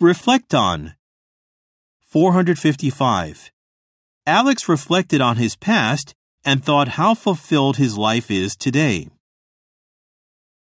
Reflect on. 455. Alex reflected on his past and thought how fulfilled his life is today.